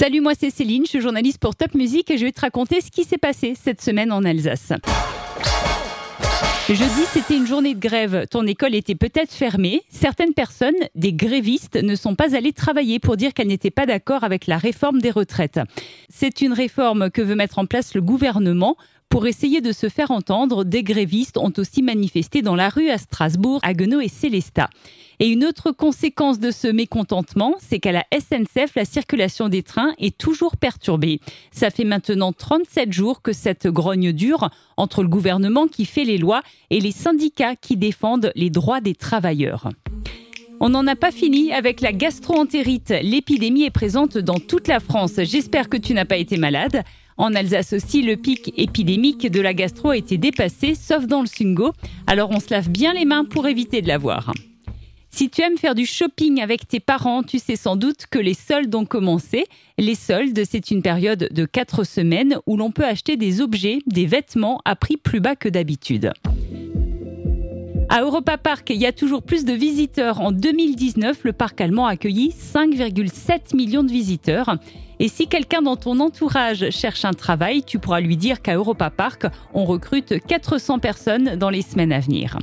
Salut, moi c'est Céline, je suis journaliste pour Top Music et je vais te raconter ce qui s'est passé cette semaine en Alsace. Jeudi, c'était une journée de grève. Ton école était peut-être fermée. Certaines personnes, des grévistes, ne sont pas allées travailler pour dire qu'elles n'étaient pas d'accord avec la réforme des retraites. C'est une réforme que veut mettre en place le gouvernement pour essayer de se faire entendre, des grévistes ont aussi manifesté dans la rue à Strasbourg, à et Célestat. Et une autre conséquence de ce mécontentement, c'est qu'à la SNCF, la circulation des trains est toujours perturbée. Ça fait maintenant 37 jours que cette grogne dure entre le gouvernement qui fait les lois et les syndicats qui défendent les droits des travailleurs. On n'en a pas fini avec la gastroentérite. L'épidémie est présente dans toute la France. J'espère que tu n'as pas été malade. En Alsace aussi, le pic épidémique de la gastro a été dépassé, sauf dans le Sungo. Alors on se lave bien les mains pour éviter de l'avoir. Si tu aimes faire du shopping avec tes parents, tu sais sans doute que les soldes ont commencé. Les soldes, c'est une période de 4 semaines où l'on peut acheter des objets, des vêtements à prix plus bas que d'habitude. À Europa Park, il y a toujours plus de visiteurs. En 2019, le parc allemand a accueilli 5,7 millions de visiteurs. Et si quelqu'un dans ton entourage cherche un travail, tu pourras lui dire qu'à Europa Park, on recrute 400 personnes dans les semaines à venir.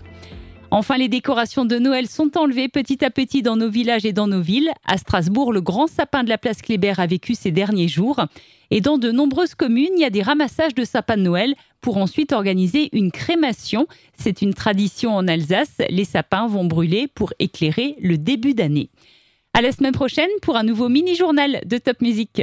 Enfin, les décorations de Noël sont enlevées petit à petit dans nos villages et dans nos villes. À Strasbourg, le grand sapin de la place Kléber a vécu ces derniers jours. Et dans de nombreuses communes, il y a des ramassages de sapins de Noël pour ensuite organiser une crémation. C'est une tradition en Alsace. Les sapins vont brûler pour éclairer le début d'année. À la semaine prochaine pour un nouveau mini-journal de Top Music.